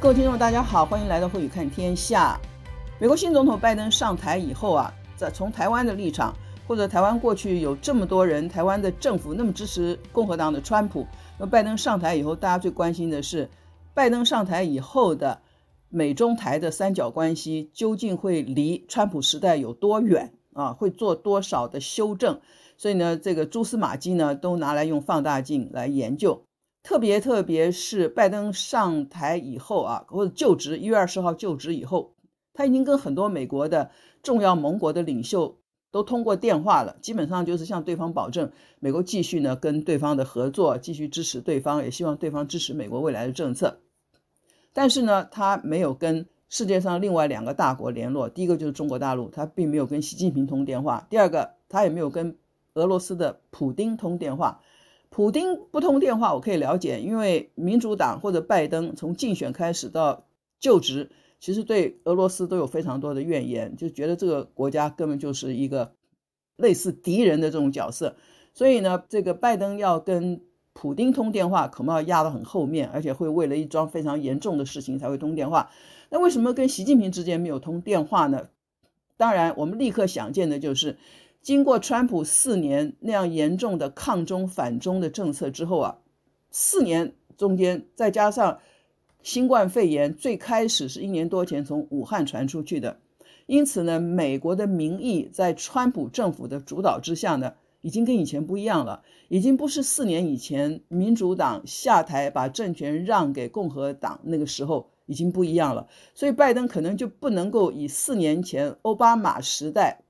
各位听众，大家好，欢迎来到慧宇看天下。美国新总统拜登上台以后啊，在从台湾的立场，或者台湾过去有这么多人，台湾的政府那么支持共和党的川普，那拜登上台以后，大家最关心的是，拜登上台以后的美中台的三角关系究竟会离川普时代有多远啊？会做多少的修正？所以呢，这个蛛丝马迹呢，都拿来用放大镜来研究。特别特别是拜登上台以后啊，或者就职一月二十号就职以后，他已经跟很多美国的重要盟国的领袖都通过电话了，基本上就是向对方保证，美国继续呢跟对方的合作，继续支持对方，也希望对方支持美国未来的政策。但是呢，他没有跟世界上另外两个大国联络，第一个就是中国大陆，他并没有跟习近平通电话；第二个，他也没有跟俄罗斯的普丁通电话。普丁不通电话，我可以了解，因为民主党或者拜登从竞选开始到就职，其实对俄罗斯都有非常多的怨言，就觉得这个国家根本就是一个类似敌人的这种角色。所以呢，这个拜登要跟普丁通电话，恐怕要压到很后面，而且会为了一桩非常严重的事情才会通电话。那为什么跟习近平之间没有通电话呢？当然，我们立刻想见的就是。经过川普四年那样严重的抗中反中的政策之后啊，四年中间再加上新冠肺炎，最开始是一年多前从武汉传出去的，因此呢，美国的民意在川普政府的主导之下呢，已经跟以前不一样了，已经不是四年以前民主党下台把政权让给共和党那个时候已经不一样了，所以拜登可能就不能够以四年前奥巴马时代。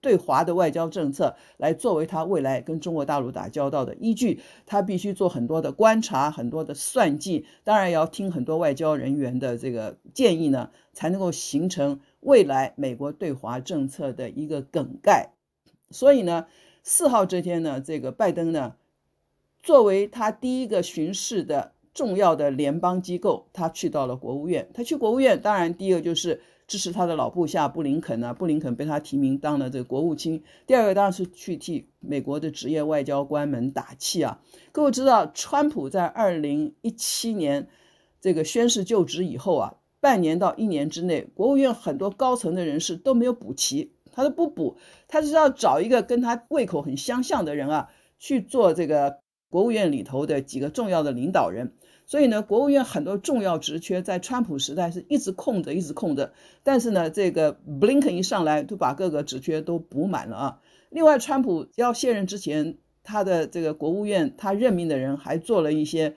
对华的外交政策来作为他未来跟中国大陆打交道的依据，他必须做很多的观察，很多的算计，当然也要听很多外交人员的这个建议呢，才能够形成未来美国对华政策的一个梗概。所以呢，四号这天呢，这个拜登呢，作为他第一个巡视的重要的联邦机构，他去到了国务院。他去国务院，当然第一个就是。支持他的老部下布林肯呢，布林肯被他提名当了这个国务卿。第二个当然是去替美国的职业外交官们打气啊。各位知道，川普在二零一七年这个宣誓就职以后啊，半年到一年之内，国务院很多高层的人士都没有补齐，他都不补，他是要找一个跟他胃口很相像的人啊去做这个国务院里头的几个重要的领导人。所以呢，国务院很多重要职缺在川普时代是一直空着，一直空着。但是呢，这个布林肯一上来，就把各个职缺都补满了啊。另外，川普要卸任之前，他的这个国务院他任命的人还做了一些，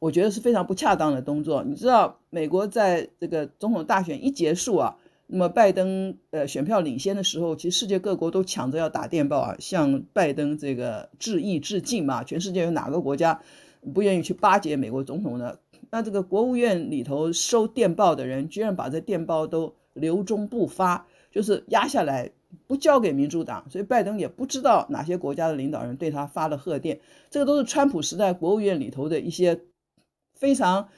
我觉得是非常不恰当的动作。你知道，美国在这个总统大选一结束啊，那么拜登呃选票领先的时候，其实世界各国都抢着要打电报啊，向拜登这个致意致敬嘛。全世界有哪个国家？不愿意去巴结美国总统呢？那这个国务院里头收电报的人，居然把这电报都留中不发，就是压下来不交给民主党，所以拜登也不知道哪些国家的领导人对他发了贺电。这个都是川普时代国务院里头的一些非常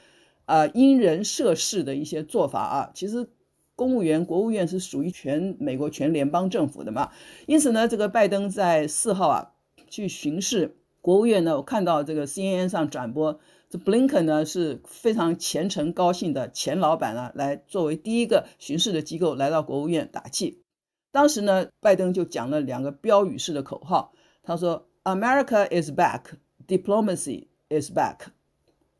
啊、因人设事的一些做法啊。其实公务员国务院是属于全美国全联邦政府的嘛，因此呢，这个拜登在四号啊去巡视。国务院呢，我看到这个 CNN 上转播，这布林肯呢是非常虔诚高兴的前老板啊，来作为第一个巡视的机构来到国务院打气。当时呢，拜登就讲了两个标语式的口号，他说：“America is back, diplomacy is back.”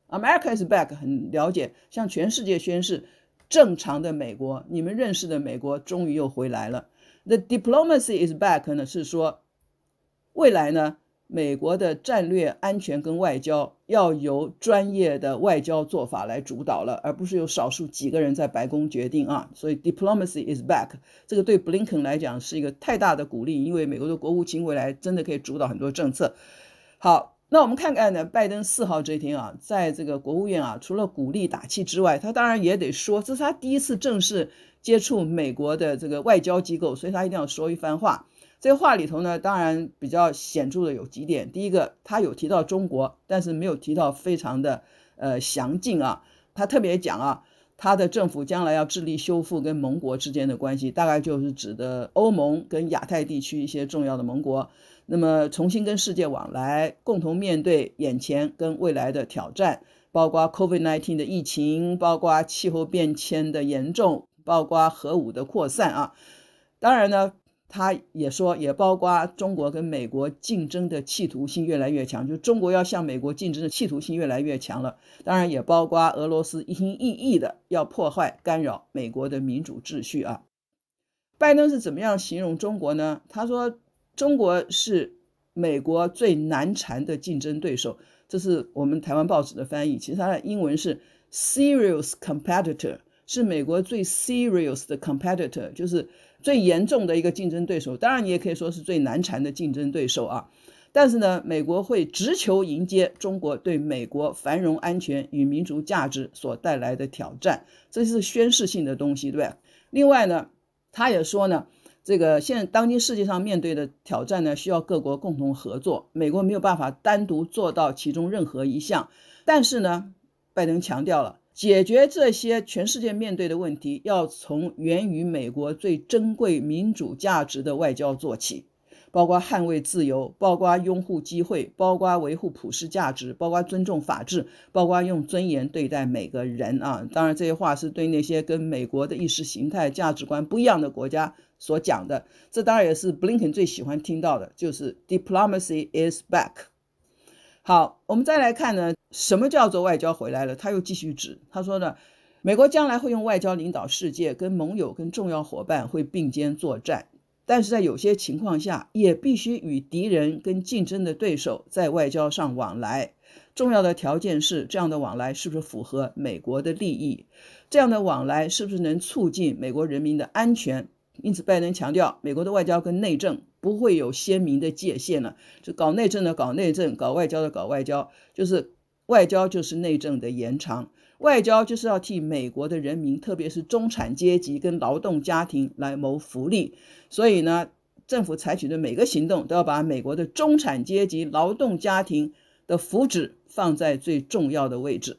America is back 很了解，向全世界宣示，正常的美国，你们认识的美国终于又回来了。The diplomacy is back 呢是说，未来呢。美国的战略安全跟外交要由专业的外交做法来主导了，而不是由少数几个人在白宫决定啊。所以 diplomacy is back，这个对布林肯来讲是一个太大的鼓励，因为美国的国务卿未来真的可以主导很多政策。好，那我们看看呢，拜登四号这一天啊，在这个国务院啊，除了鼓励打气之外，他当然也得说，这是他第一次正式接触美国的这个外交机构，所以他一定要说一番话。这话里头呢，当然比较显著的有几点。第一个，他有提到中国，但是没有提到非常的呃详尽啊。他特别讲啊，他的政府将来要致力修复跟盟国之间的关系，大概就是指的欧盟跟亚太地区一些重要的盟国，那么重新跟世界往来，共同面对眼前跟未来的挑战，包括 COVID-19 的疫情，包括气候变迁的严重，包括核武的扩散啊。当然呢。他也说，也包括中国跟美国竞争的企图心越来越强，就中国要向美国竞争的企图心越来越强了。当然，也包括俄罗斯一心一意的要破坏、干扰美国的民主秩序啊。拜登是怎么样形容中国呢？他说，中国是美国最难缠的竞争对手，这是我们台湾报纸的翻译。其实它的英文是 “serious competitor”，是美国最 serious 的 competitor，就是。最严重的一个竞争对手，当然你也可以说是最难缠的竞争对手啊。但是呢，美国会直球迎接中国对美国繁荣、安全与民族价值所带来的挑战，这是宣示性的东西，对吧？另外呢，他也说呢，这个现当今世界上面对的挑战呢，需要各国共同合作，美国没有办法单独做到其中任何一项。但是呢，拜登强调了。解决这些全世界面对的问题，要从源于美国最珍贵民主价值的外交做起，包括捍卫自由，包括拥护机会，包括维护普世价值，包括尊重法治，包括用尊严对待每个人啊！当然，这些话是对那些跟美国的意识形态价值观不一样的国家所讲的。这当然也是布林肯最喜欢听到的，就是 “Diplomacy is back”。好，我们再来看呢，什么叫做外交回来了？他又继续指，他说呢，美国将来会用外交领导世界，跟盟友、跟重要伙伴会并肩作战，但是在有些情况下，也必须与敌人跟竞争的对手在外交上往来。重要的条件是，这样的往来是不是符合美国的利益？这样的往来是不是能促进美国人民的安全？因此，拜登强调，美国的外交跟内政不会有鲜明的界限了。就搞内政的搞内政，搞外交的搞外交，就是外交就是内政的延长。外交就是要替美国的人民，特别是中产阶级跟劳动家庭来谋福利。所以呢，政府采取的每个行动都要把美国的中产阶级、劳动家庭的福祉放在最重要的位置。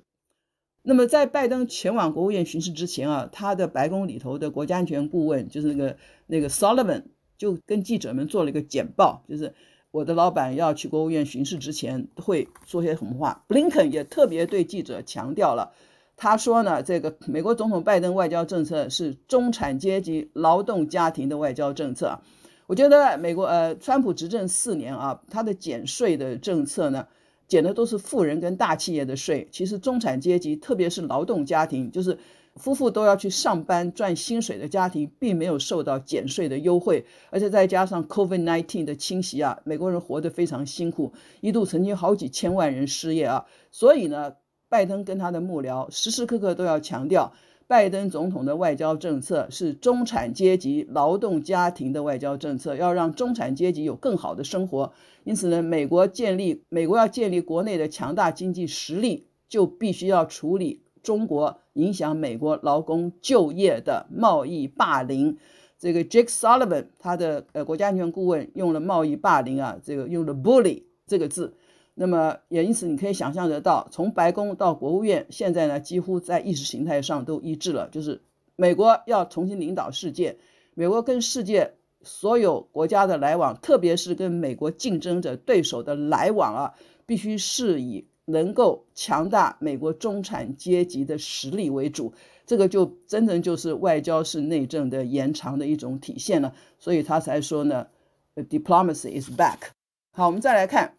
那么，在拜登前往国务院巡视之前啊，他的白宫里头的国家安全顾问就是那个那个 Sullivan 就跟记者们做了一个简报，就是我的老板要去国务院巡视之前会说些什么话。布林肯也特别对记者强调了，他说呢，这个美国总统拜登外交政策是中产阶级、劳动家庭的外交政策。我觉得美国呃，川普执政四年啊，他的减税的政策呢。减的都是富人跟大企业的税，其实中产阶级，特别是劳动家庭，就是夫妇都要去上班赚薪水的家庭，并没有受到减税的优惠，而且再加上 COVID-19 的侵袭啊，美国人活得非常辛苦，一度曾经好几千万人失业啊，所以呢，拜登跟他的幕僚时时刻刻都要强调。拜登总统的外交政策是中产阶级、劳动家庭的外交政策，要让中产阶级有更好的生活。因此呢，美国建立美国要建立国内的强大经济实力，就必须要处理中国影响美国劳工就业的贸易霸凌。这个 Jake Sullivan 他的呃国家安全顾问用了贸易霸凌啊，这个用了 bully 这个字。那么也因此，你可以想象得到，从白宫到国务院，现在呢几乎在意识形态上都一致了，就是美国要重新领导世界，美国跟世界所有国家的来往，特别是跟美国竞争者对手的来往啊，必须是以能够强大美国中产阶级的实力为主，这个就真正就是外交是内政的延长的一种体现了，所以他才说呢，Diplomacy is back。好，我们再来看。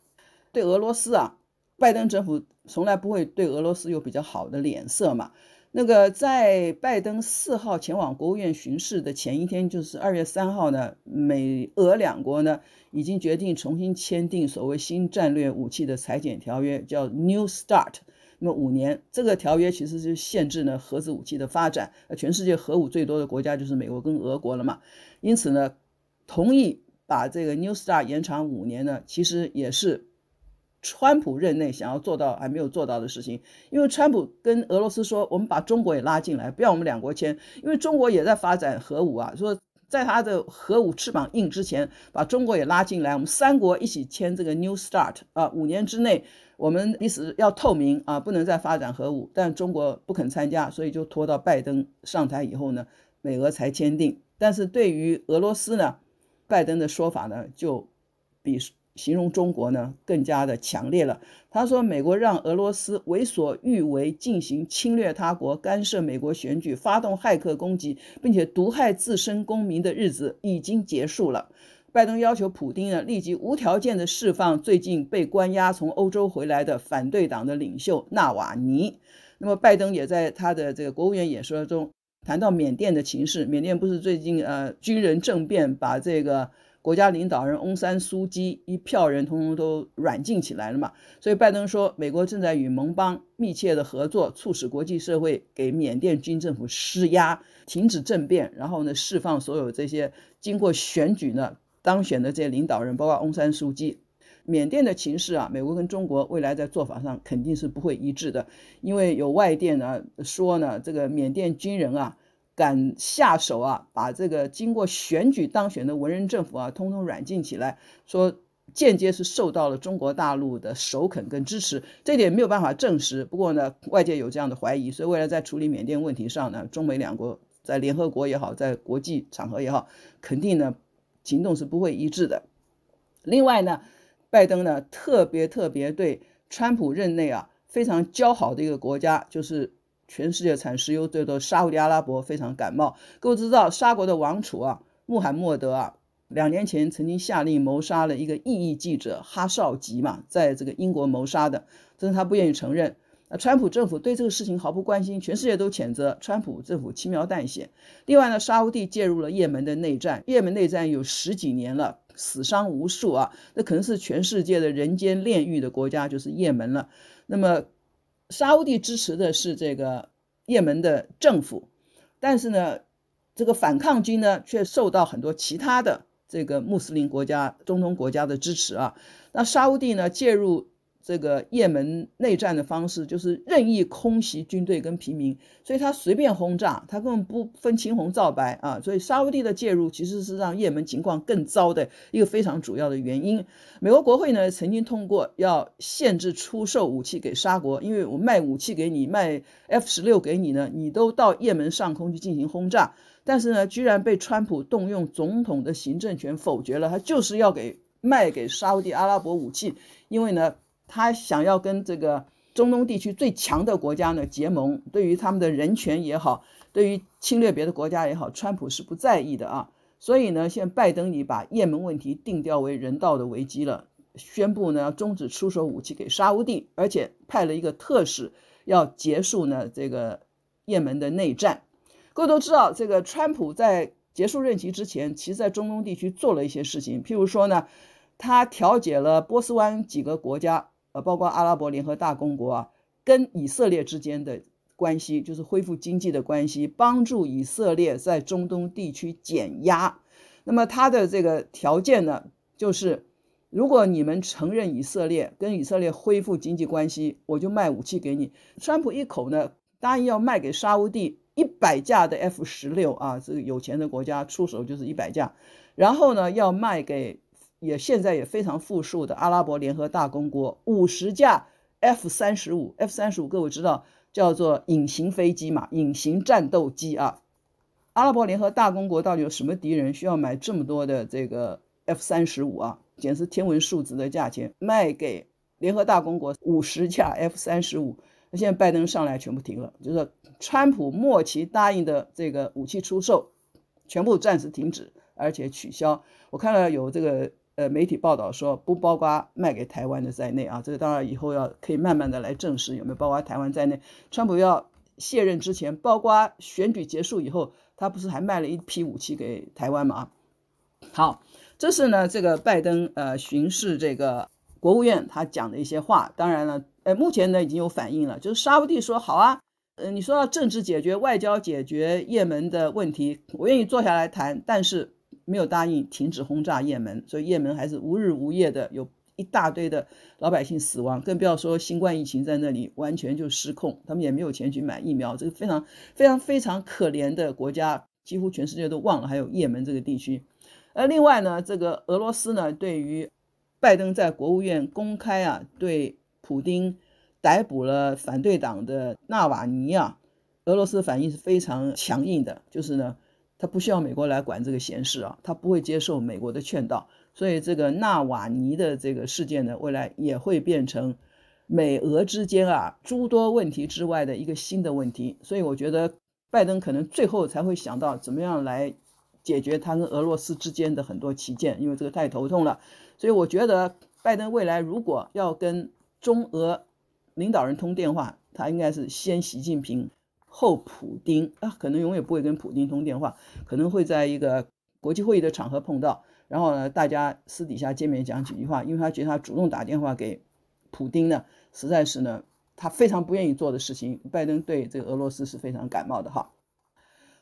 对俄罗斯啊，拜登政府从来不会对俄罗斯有比较好的脸色嘛。那个在拜登四号前往国务院巡视的前一天，就是二月三号呢，美俄两国呢已经决定重新签订所谓新战略武器的裁减条约，叫 New START。那么五年，这个条约其实是限制呢核子武器的发展。全世界核武最多的国家就是美国跟俄国了嘛。因此呢，同意把这个 New START 延长五年呢，其实也是。川普任内想要做到还没有做到的事情，因为川普跟俄罗斯说，我们把中国也拉进来，不要我们两国签，因为中国也在发展核武啊，说在他的核武翅膀硬之前，把中国也拉进来，我们三国一起签这个 New START 啊，五年之内我们彼此要透明啊，不能再发展核武，但中国不肯参加，所以就拖到拜登上台以后呢，美俄才签订。但是对于俄罗斯呢，拜登的说法呢就比。形容中国呢更加的强烈了。他说，美国让俄罗斯为所欲为，进行侵略他国、干涉美国选举、发动骇客攻击，并且毒害自身公民的日子已经结束了。拜登要求普丁呢立即无条件的释放最近被关押从欧洲回来的反对党的领袖纳瓦尼。那么，拜登也在他的这个国务院演说中谈到缅甸的情势。缅甸不是最近呃军人政变把这个。国家领导人翁山苏姬一票人通通都软禁起来了嘛，所以拜登说，美国正在与盟邦密切的合作，促使国际社会给缅甸军政府施压，停止政变，然后呢，释放所有这些经过选举呢当选的这些领导人，包括翁山苏姬。缅甸的情势啊，美国跟中国未来在做法上肯定是不会一致的，因为有外电呢说呢，这个缅甸军人啊。敢下手啊，把这个经过选举当选的文人政府啊，通通软禁起来，说间接是受到了中国大陆的首肯跟支持，这点没有办法证实。不过呢，外界有这样的怀疑，所以未来在处理缅甸问题上呢，中美两国在联合国也好，在国际场合也好，肯定呢行动是不会一致的。另外呢，拜登呢特别特别对川普任内啊非常交好的一个国家就是。全世界产石油最多沙乌地阿拉伯非常感冒。各位知道，沙国的王储啊，穆罕默德啊，两年前曾经下令谋杀了一个异议记者哈绍吉嘛，在这个英国谋杀的，但是他不愿意承认。那川普政府对这个事情毫不关心，全世界都谴责川普政府轻描淡写。另外呢，沙乌地介入了也门的内战，也门内战有十几年了，死伤无数啊，那可能是全世界的人间炼狱的国家，就是也门了。那么。沙乌地支持的是这个也门的政府，但是呢，这个反抗军呢却受到很多其他的这个穆斯林国家、中东国家的支持啊。那沙乌地呢介入。这个也门内战的方式就是任意空袭军队跟平民，所以他随便轰炸，他根本不分青红皂白啊！所以沙乌地的介入其实是让也门情况更糟的一个非常主要的原因。美国国会呢曾经通过要限制出售武器给沙国，因为我卖武器给你，卖 F 十六给你呢，你都到也门上空去进行轰炸，但是呢，居然被川普动用总统的行政权否决了，他就是要给卖给沙乌地阿拉伯武器，因为呢。他想要跟这个中东地区最强的国家呢结盟，对于他们的人权也好，对于侵略别的国家也好，川普是不在意的啊。所以呢，现在拜登已把也门问题定调为人道的危机了，宣布呢要终止出售武器给沙乌地，而且派了一个特使要结束呢这个也门的内战。各位都知道，这个川普在结束任期之前，其实在中东地区做了一些事情，譬如说呢，他调解了波斯湾几个国家。包括阿拉伯联合大公国啊，跟以色列之间的关系，就是恢复经济的关系，帮助以色列在中东地区减压。那么他的这个条件呢，就是如果你们承认以色列，跟以色列恢复经济关系，我就卖武器给你。川普一口呢答应要卖给沙乌地一百架的 F 十六啊，这个有钱的国家出手就是一百架，然后呢要卖给。也现在也非常富庶的阿拉伯联合大公国五十架 F 三十五，F 三十五各位知道叫做隐形飞机嘛，隐形战斗机啊。阿拉伯联合大公国到底有什么敌人需要买这么多的这个 F 三十五啊？简直天文数字的价钱，卖给联合大公国五十架 F 三十五。那现在拜登上来全部停了，就是川普末期答应的这个武器出售全部暂时停止，而且取消。我看了有这个。呃，媒体报道说不包括卖给台湾的在内啊，这个当然以后要可以慢慢的来证实有没有包括台湾在内。川普要卸任之前，包括选举结束以后，他不是还卖了一批武器给台湾吗？好，这是呢这个拜登呃巡视这个国务院他讲的一些话。当然了，呃，目前呢已经有反应了，就是沙乌地说好啊，呃，你说要政治解决、外交解决也门的问题，我愿意坐下来谈，但是。没有答应停止轰炸也门，所以也门还是无日无夜的有一大堆的老百姓死亡，更不要说新冠疫情在那里完全就失控，他们也没有钱去买疫苗，这个非常非常非常可怜的国家，几乎全世界都忘了还有也门这个地区。而另外呢，这个俄罗斯呢，对于拜登在国务院公开啊，对普丁逮捕了反对党的纳瓦尼啊，俄罗斯反应是非常强硬的，就是呢。他不需要美国来管这个闲事啊，他不会接受美国的劝导，所以这个纳瓦尼的这个事件呢，未来也会变成美俄之间啊诸多问题之外的一个新的问题。所以我觉得拜登可能最后才会想到怎么样来解决他跟俄罗斯之间的很多歧见，因为这个太头痛了。所以我觉得拜登未来如果要跟中俄领导人通电话，他应该是先习近平后普丁啊，可能永远不会跟普丁通电话，可能会在一个国际会议的场合碰到。然后呢，大家私底下见面讲几句话，因为他觉得他主动打电话给普丁呢，实在是呢，他非常不愿意做的事情。拜登对这个俄罗斯是非常感冒的哈。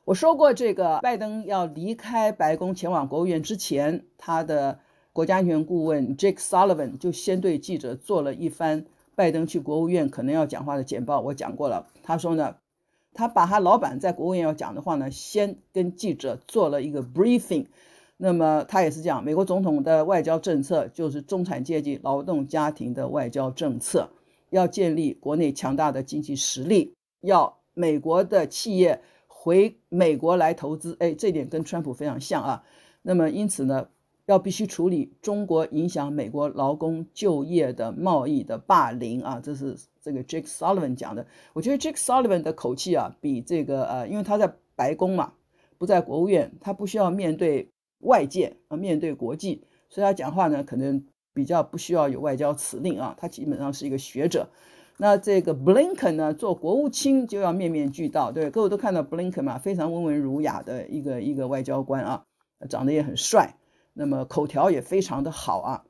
我说过，这个拜登要离开白宫前往国务院之前，他的国家安全顾问 Jake Sullivan 就先对记者做了一番拜登去国务院可能要讲话的简报。我讲过了，他说呢，他把他老板在国务院要讲的话呢，先跟记者做了一个 briefing。那么他也是这样，美国总统的外交政策就是中产阶级劳动家庭的外交政策，要建立国内强大的经济实力，要美国的企业回美国来投资。哎，这点跟川普非常像啊。那么因此呢，要必须处理中国影响美国劳工就业的贸易的霸凌啊，这是这个 Jake Sullivan 讲的。我觉得 Jake Sullivan 的口气啊，比这个呃，因为他在白宫嘛，不在国务院，他不需要面对。外界啊，面对国际，所以他讲话呢，可能比较不需要有外交辞令啊，他基本上是一个学者。那这个布林肯呢，做国务卿就要面面俱到，对，各位都看到布林肯嘛，非常温文儒雅的一个一个外交官啊，长得也很帅，那么口条也非常的好啊。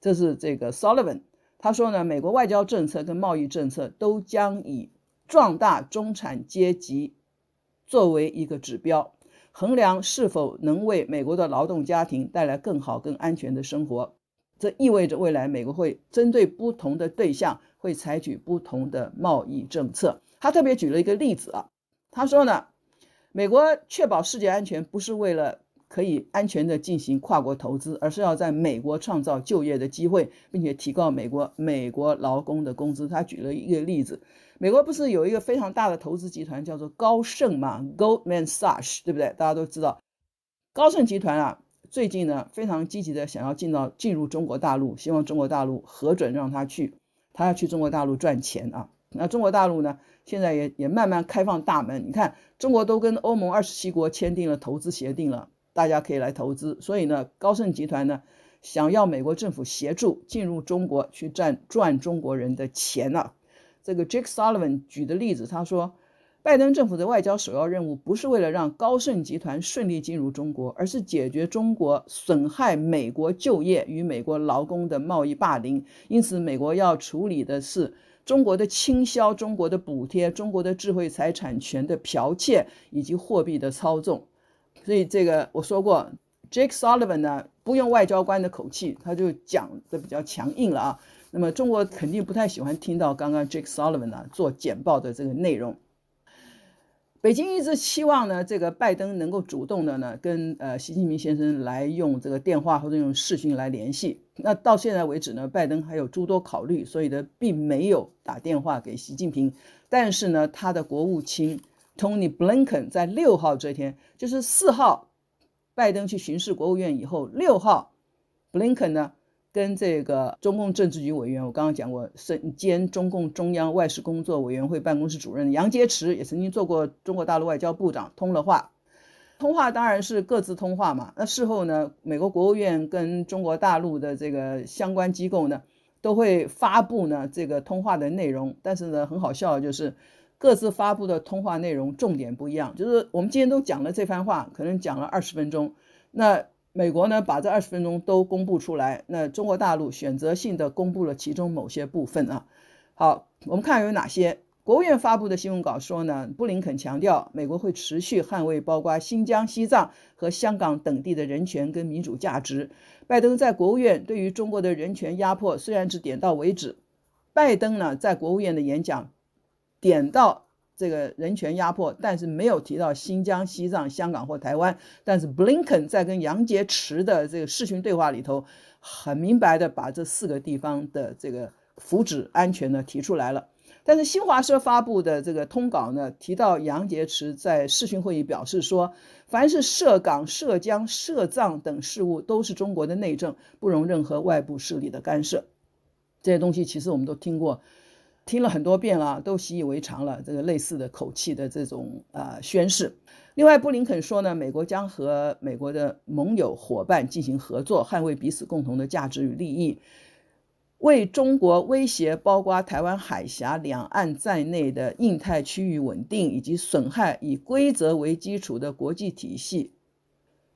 这是这个 Sullivan，他说呢，美国外交政策跟贸易政策都将以壮大中产阶级作为一个指标。衡量是否能为美国的劳动家庭带来更好、更安全的生活，这意味着未来美国会针对不同的对象，会采取不同的贸易政策。他特别举了一个例子啊，他说呢，美国确保世界安全不是为了可以安全的进行跨国投资，而是要在美国创造就业的机会，并且提高美国美国劳工的工资。他举了一个例子。美国不是有一个非常大的投资集团叫做高盛嘛，Goldman Sachs，对不对？大家都知道，高盛集团啊，最近呢非常积极的想要进到进入中国大陆，希望中国大陆核准让他去，他要去中国大陆赚钱啊。那中国大陆呢，现在也也慢慢开放大门，你看中国都跟欧盟二十七国签订了投资协定了，大家可以来投资。所以呢，高盛集团呢想要美国政府协助进入中国去赚赚中国人的钱啊。这个 Jake Sullivan 举的例子，他说，拜登政府的外交首要任务不是为了让高盛集团顺利进入中国，而是解决中国损害美国就业与美国劳工的贸易霸凌。因此，美国要处理的是中国的倾销、中国的补贴、中国的智慧财产权的剽窃以及货币的操纵。所以，这个我说过，Jake Sullivan 呢，不用外交官的口气，他就讲的比较强硬了啊。那么中国肯定不太喜欢听到刚刚 Jake Sullivan 呢做简报的这个内容。北京一直期望呢，这个拜登能够主动的呢跟呃习近平先生来用这个电话或者用视讯来联系。那到现在为止呢，拜登还有诸多考虑，所以呢并没有打电话给习近平。但是呢，他的国务卿 Tony Blinken 在六号这天，就是四号，拜登去巡视国务院以后，六号 Blinken 呢。跟这个中共政治局委员，我刚刚讲过，身兼中共中央外事工作委员会办公室主任杨洁篪也曾经做过中国大陆外交部长，通了话。通话当然是各自通话嘛。那事后呢，美国国务院跟中国大陆的这个相关机构呢，都会发布呢这个通话的内容。但是呢，很好笑就是各自发布的通话内容重点不一样。就是我们今天都讲了这番话，可能讲了二十分钟，那。美国呢，把这二十分钟都公布出来，那中国大陆选择性的公布了其中某些部分啊。好，我们看有哪些。国务院发布的新闻稿说呢，布林肯强调，美国会持续捍卫包括新疆、西藏和香港等地的人权跟民主价值。拜登在国务院对于中国的人权压迫虽然只点到为止，拜登呢在国务院的演讲点到。这个人权压迫，但是没有提到新疆、西藏、香港或台湾。但是布林肯在跟杨洁篪的这个视讯对话里头，很明白的把这四个地方的这个福祉安全呢提出来了。但是新华社发布的这个通稿呢，提到杨洁篪在视讯会议表示说，凡是涉港、涉疆、涉藏等事务，都是中国的内政，不容任何外部势力的干涉。这些东西其实我们都听过，听了很多遍了，都习以为常了。这个类似的口气的这种呃宣誓。另外，布林肯说呢，美国将和美国的盟友伙伴进行合作，捍卫彼此共同的价值与利益。为中国威胁包括台湾海峡两岸在内的印太区域稳定，以及损害以规则为基础的国际体系，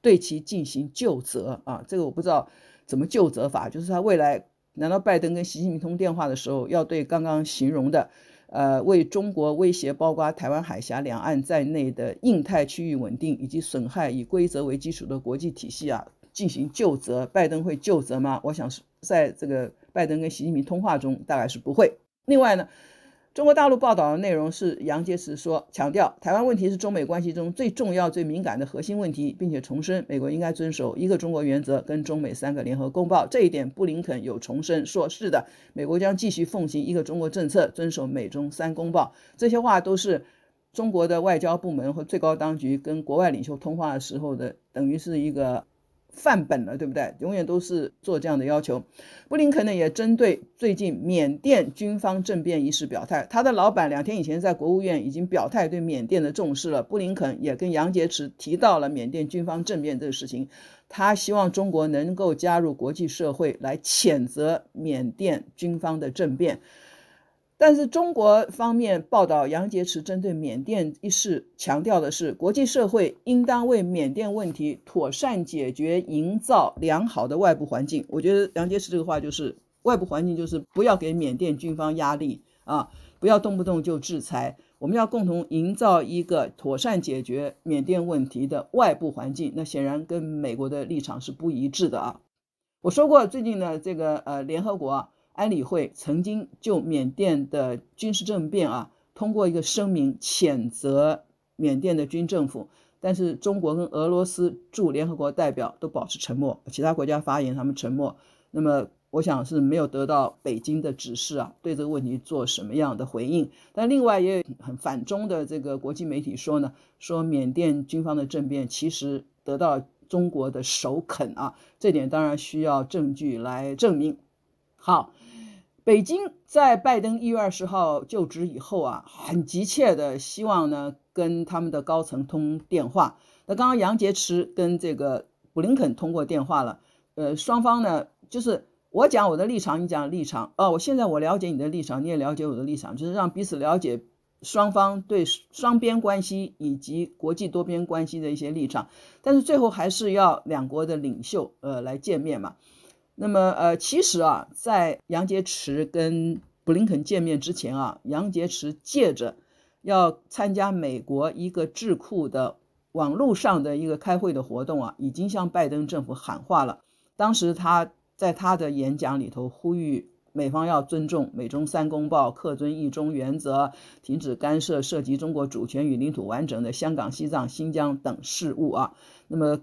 对其进行救责啊！这个我不知道怎么救责法，就是他未来难道拜登跟习近平通电话的时候，要对刚刚形容的，呃，为中国威胁包括台湾海峡两岸在内的印太区域稳定，以及损害以规则为基础的国际体系啊，进行就责？拜登会就责吗？我想是在这个。拜登跟习近平通话中大概是不会。另外呢，中国大陆报道的内容是杨洁篪说，强调台湾问题是中美关系中最重要、最敏感的核心问题，并且重申美国应该遵守一个中国原则跟中美三个联合公报。这一点，布林肯有重申，说是的，美国将继续奉行一个中国政策，遵守美中三公报。这些话都是中国的外交部门和最高当局跟国外领袖通话的时候的，等于是一个。范本了，对不对？永远都是做这样的要求。布林肯呢也针对最近缅甸军方政变一事表态，他的老板两天以前在国务院已经表态对缅甸的重视了。布林肯也跟杨洁篪提到了缅甸军方政变这个事情，他希望中国能够加入国际社会来谴责缅甸军方的政变。但是中国方面报道，杨洁篪针对缅甸一事强调的是，国际社会应当为缅甸问题妥善解决，营造良好的外部环境。我觉得杨洁篪这个话就是，外部环境就是不要给缅甸军方压力啊，不要动不动就制裁。我们要共同营造一个妥善解决缅甸问题的外部环境。那显然跟美国的立场是不一致的啊。我说过，最近的这个呃联合国啊。安理会曾经就缅甸的军事政变啊，通过一个声明谴责缅甸的军政府，但是中国跟俄罗斯驻联合国代表都保持沉默，其他国家发言他们沉默。那么我想是没有得到北京的指示啊，对这个问题做什么样的回应。但另外也有很反中的这个国际媒体说呢，说缅甸军方的政变其实得到中国的首肯啊，这点当然需要证据来证明。好，北京在拜登一月二十号就职以后啊，很急切的希望呢跟他们的高层通电话。那刚刚杨洁篪跟这个布林肯通过电话了，呃，双方呢就是我讲我的立场，你讲立场哦。我现在我了解你的立场，你也了解我的立场，就是让彼此了解双方对双边关系以及国际多边关系的一些立场。但是最后还是要两国的领袖呃来见面嘛。那么，呃，其实啊，在杨洁篪跟布林肯见面之前啊，杨洁篪借着要参加美国一个智库的网络上的一个开会的活动啊，已经向拜登政府喊话了。当时他在他的演讲里头呼吁美方要尊重美中三公报、恪遵一中原则、停止干涉涉及中国主权与领土完整的香港、西藏、新疆等事务啊。那么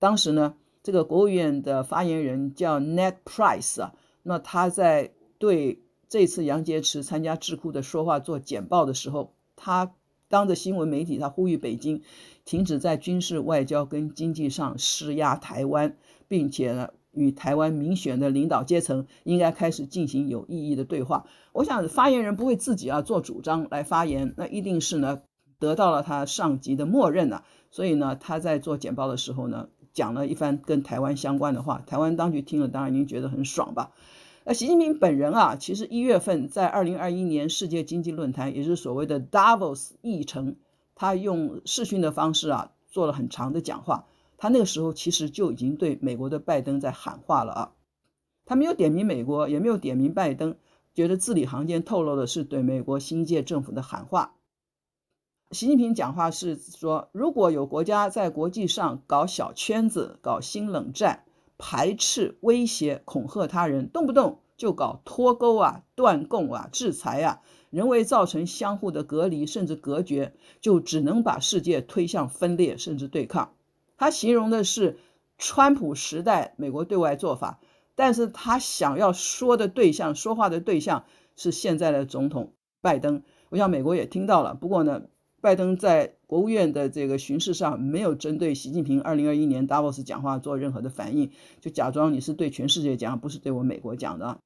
当时呢，这个国务院的发言人叫 Ned Price 啊，那他在对这次杨洁篪参加智库的说话做简报的时候，他当着新闻媒体，他呼吁北京停止在军事、外交跟经济上施压台湾，并且呢，与台湾民选的领导阶层应该开始进行有意义的对话。我想发言人不会自己啊做主张来发言，那一定是呢得到了他上级的默认呐、啊，所以呢他在做简报的时候呢。讲了一番跟台湾相关的话，台湾当局听了当然已经觉得很爽吧。那习近平本人啊，其实一月份在二零二一年世界经济论坛，也就是所谓的 Davos 议程，他用视讯的方式啊做了很长的讲话。他那个时候其实就已经对美国的拜登在喊话了啊，他没有点名美国，也没有点名拜登，觉得字里行间透露的是对美国新一届政府的喊话。习近平讲话是说，如果有国家在国际上搞小圈子、搞新冷战、排斥、威胁、恐吓他人，动不动就搞脱钩啊、断供啊、制裁啊，人为造成相互的隔离甚至隔绝，就只能把世界推向分裂甚至对抗。他形容的是川普时代美国对外做法，但是他想要说的对象、说话的对象是现在的总统拜登。我想美国也听到了，不过呢，拜登在国务院的这个巡视上没有针对习近平二零二一年达沃斯讲话做任何的反应，就假装你是对全世界讲，不是对我美国讲的。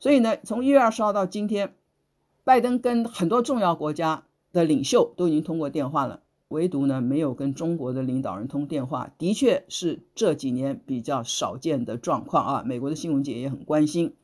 所以呢，从一月二十号到今天，拜登跟很多重要国家的领袖都已经通过电话了，唯独呢没有跟中国的领导人通电话，的确是这几年比较少见的状况啊。美国的新闻界也很关心。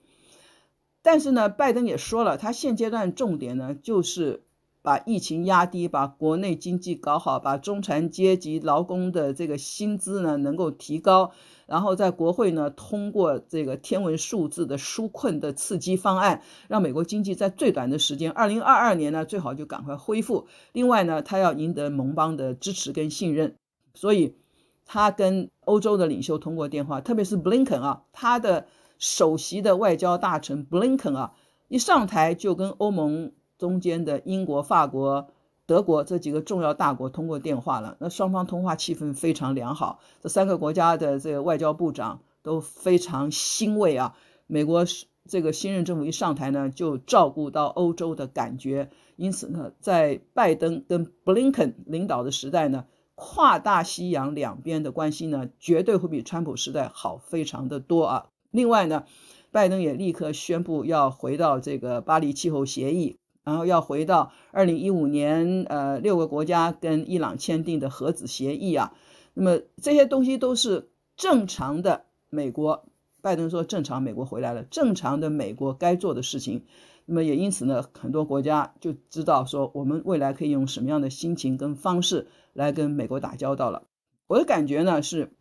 但是呢，拜登也说了，他现阶段重点呢就是把疫情压低，把国内经济搞好，把中产阶级劳工的这个薪资呢能够提高，然后在国会呢通过这个天文数字的纾困的刺激方案，让美国经济在最短的时间，二零二二年呢最好就赶快恢复。另外呢，他要赢得盟邦的支持跟信任，所以他跟欧洲的领袖通过电话，特别是布林肯啊，他的。首席的外交大臣布林肯啊，一上台就跟欧盟中间的英国、法国、德国这几个重要大国通过电话了。那双方通话气氛非常良好，这三个国家的这个外交部长都非常欣慰啊。美国这个新任政府一上台呢，就照顾到欧洲的感觉，因此呢，在拜登跟布林肯领导的时代呢，跨大西洋两边的关系呢，绝对会比川普时代好非常的多啊。另外呢，拜登也立刻宣布要回到这个巴黎气候协议，然后要回到二零一五年呃六个国家跟伊朗签订的核子协议啊。那么这些东西都是正常的美国，拜登说正常美国回来了，正常的美国该做的事情。那么也因此呢，很多国家就知道说我们未来可以用什么样的心情跟方式来跟美国打交道了。我的感觉呢是。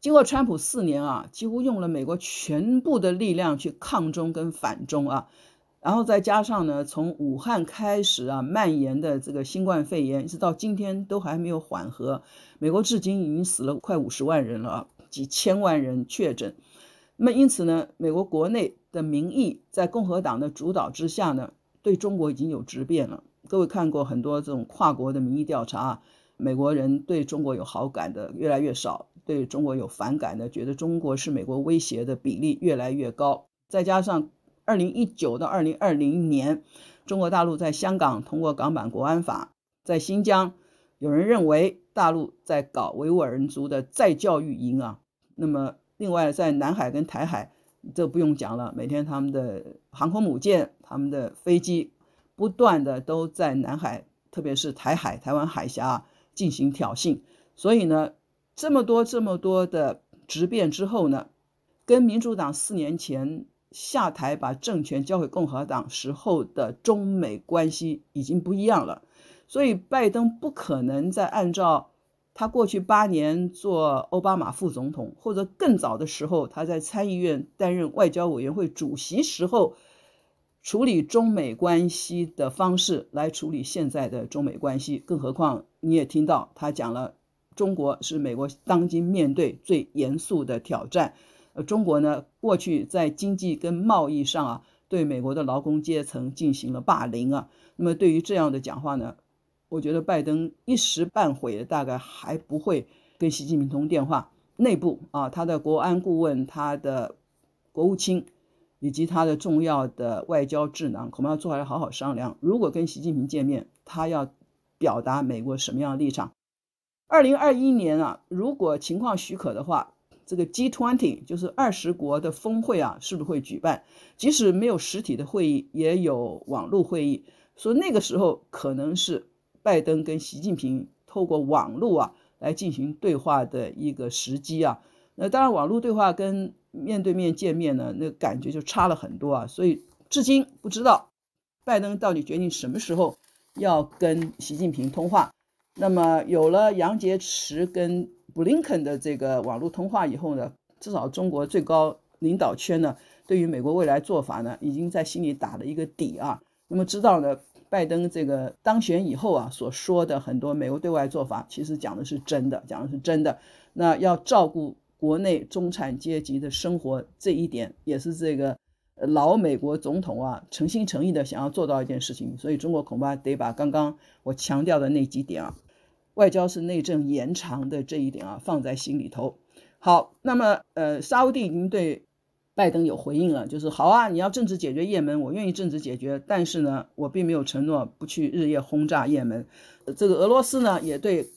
经过川普四年啊，几乎用了美国全部的力量去抗中跟反中啊，然后再加上呢，从武汉开始啊蔓延的这个新冠肺炎，一直到今天都还没有缓和。美国至今已经死了快五十万人了啊，几千万人确诊。那么因此呢，美国国内的民意在共和党的主导之下呢，对中国已经有质变了。各位看过很多这种跨国的民意调查，美国人对中国有好感的越来越少。对中国有反感的，觉得中国是美国威胁的比例越来越高。再加上二零一九到二零二零年，中国大陆在香港通过港版国安法，在新疆，有人认为大陆在搞维吾尔人族的再教育营啊。那么，另外在南海跟台海，这不用讲了，每天他们的航空母舰、他们的飞机不断的都在南海，特别是台海、台湾海峡进行挑衅，所以呢。这么多这么多的质变之后呢，跟民主党四年前下台把政权交给共和党时候的中美关系已经不一样了，所以拜登不可能再按照他过去八年做奥巴马副总统，或者更早的时候他在参议院担任外交委员会主席时候处理中美关系的方式来处理现在的中美关系，更何况你也听到他讲了。中国是美国当今面对最严肃的挑战。中国呢，过去在经济跟贸易上啊，对美国的劳工阶层进行了霸凌啊。那么对于这样的讲话呢，我觉得拜登一时半会大概还不会跟习近平通电话。内部啊，他的国安顾问、他的国务卿以及他的重要的外交智囊，恐怕要坐下来好好商量。如果跟习近平见面，他要表达美国什么样的立场？二零二一年啊，如果情况许可的话，这个 G20 就是二十国的峰会啊，是不是会举办？即使没有实体的会议，也有网络会议。所以那个时候可能是拜登跟习近平透过网络啊来进行对话的一个时机啊。那当然，网络对话跟面对面见面呢，那感觉就差了很多啊。所以至今不知道拜登到底决定什么时候要跟习近平通话。那么有了杨洁篪跟布林肯的这个网络通话以后呢，至少中国最高领导圈呢，对于美国未来做法呢，已经在心里打了一个底啊。那么知道呢，拜登这个当选以后啊，所说的很多美国对外做法，其实讲的是真的，讲的是真的。那要照顾国内中产阶级的生活，这一点也是这个老美国总统啊，诚心诚意的想要做到一件事情。所以中国恐怕得把刚刚我强调的那几点啊。外交是内政延长的这一点啊，放在心里头。好，那么呃，沙乌地已经对拜登有回应了，就是好啊，你要政治解决也门，我愿意政治解决，但是呢，我并没有承诺不去日夜轰炸也门。这个俄罗斯呢，也对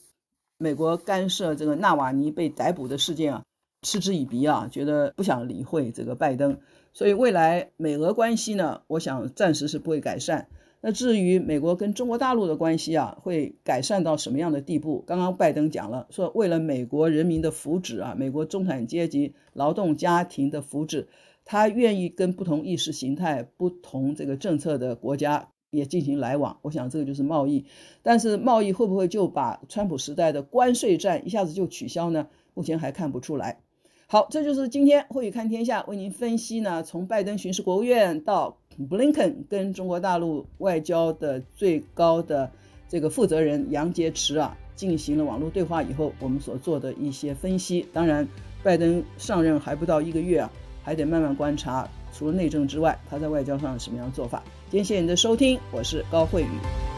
美国干涉这个纳瓦尼被逮捕的事件啊，嗤之以鼻啊，觉得不想理会这个拜登。所以未来美俄关系呢，我想暂时是不会改善。那至于美国跟中国大陆的关系啊，会改善到什么样的地步？刚刚拜登讲了，说为了美国人民的福祉啊，美国中产阶级劳动家庭的福祉，他愿意跟不同意识形态、不同这个政策的国家也进行来往。我想这个就是贸易。但是贸易会不会就把川普时代的关税战一下子就取消呢？目前还看不出来。好，这就是今天慧宇看天下为您分析呢，从拜登巡视国务院到。布林肯跟中国大陆外交的最高的这个负责人杨洁篪啊，进行了网络对话以后，我们所做的一些分析。当然，拜登上任还不到一个月啊，还得慢慢观察。除了内政之外，他在外交上什么样的做法？今天谢谢你的收听，我是高慧宇。